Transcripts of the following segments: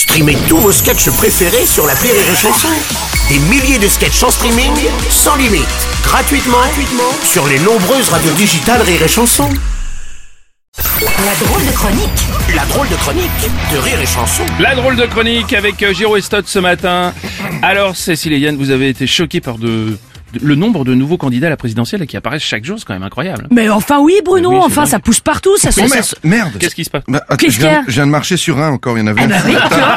Streamez tous vos sketchs préférés sur la Rire et Chanson. Des milliers de sketchs en streaming, sans limite, gratuitement, gratuitement sur les nombreuses radios digitales Rire et Chanson. La drôle de chronique La drôle de chronique de Rire et Chanson. La drôle de chronique avec euh, Giro Estot ce matin. Alors, Cécile et Yann, vous avez été choqués par de, de- le nombre de nouveaux candidats à la présidentielle qui apparaissent chaque jour, c'est quand même incroyable. Mais enfin oui Bruno, Oui, enfin ça pousse partout, ça se... Oh, merde. Qu'est-ce qui se passe Bah, attends, Qu'est-ce je, viens, qu'il y a je viens de marcher sur un encore, il y en avait un. ben oui, tu vois.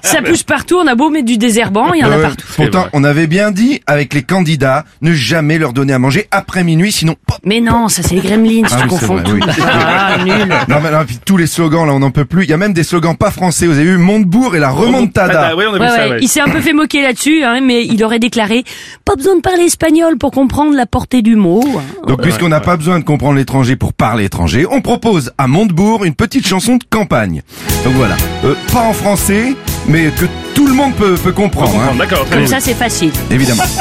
ça pousse partout, on a beau mettre du désherbant, il y en a Ouais, partout. Pourtant, on avait bien dit avec les candidats, ne jamais leur donner à manger après minuit, sinon. Mais non, ça c'est les gremlins, Ah tu oui, confonds vrai. Ah, nul. Non, mais non, puis tous les slogans là, on n'en peut plus. Il y a même des slogans pas français. Vous avez vu Montebourg et la remontada. Ah, oui, on a vu Ouais, ça, ouais, ouais. Il s'est un peu fait moquer là-dessus, hein, mais il aurait déclaré pas besoin de parler espagnol pour comprendre la portée du mot. Donc, puisqu'on n'a pas besoin de comprendre l'étranger pour parler étranger, on propose à Montebourg une petite chanson de campagne. Donc voilà, Euh, pas en français, mais que tout le monde peut, peut comprendre. hein. D'accord, Comme ça c'est facile. Évidemment.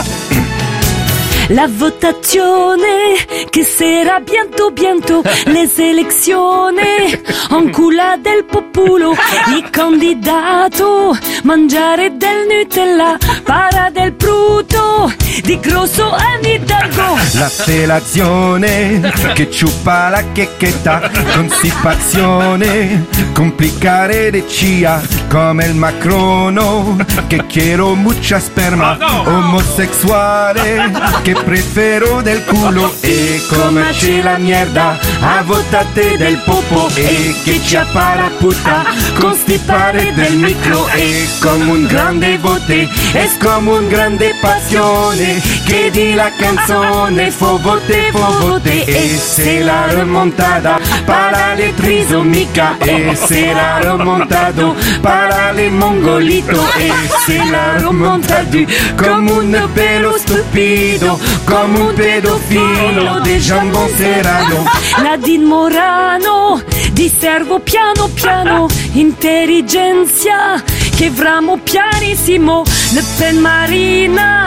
La votazione che sarà bientôt bientôt les elezioni en culla del popolo i candidato mangiare del Nutella para del bruto di grosso Anne Hidalgo La felazione che ciupa la checchetta, constipazione, complicare le cia come il macrono, che quiero mucha sperma, omosessuale, che prefero del culo. E come c'è la mierda, a votate del popo e che ci appara puta, constipare del micro e come un grande vote, es come un grande passione, che di la canzone fo vote, fo vote e se la remontada para le trisomica e se la remontado para le mongolito e se la remontadu come un pelo stupido, come un pedofilo de jambon serrano. Nadine Morano di servo piano piano intelligenza che vramo pianissimo Le Pen Marina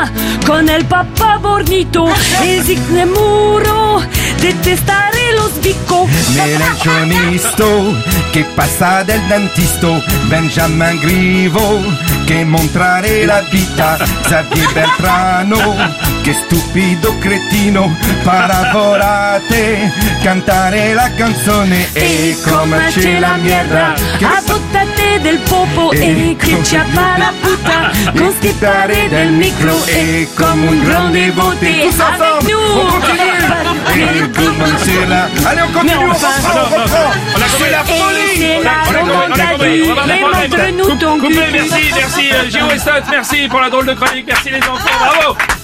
con il papà bornito esigne muro detestare lo sbicco. Melanchonisto che passa del dentisto Benjamin Grivo che montrare la vita. Xavier Beltrano che stupido cretino. Paravolate cantare la canzone. E come c'è la mierda che a buttate del popo e la puta del micro e un on continue. Allez, on continue, on reprend. C'est la folie. On a compris, merci, merci, merci pour la drôle de chronique, merci les enfants, bravo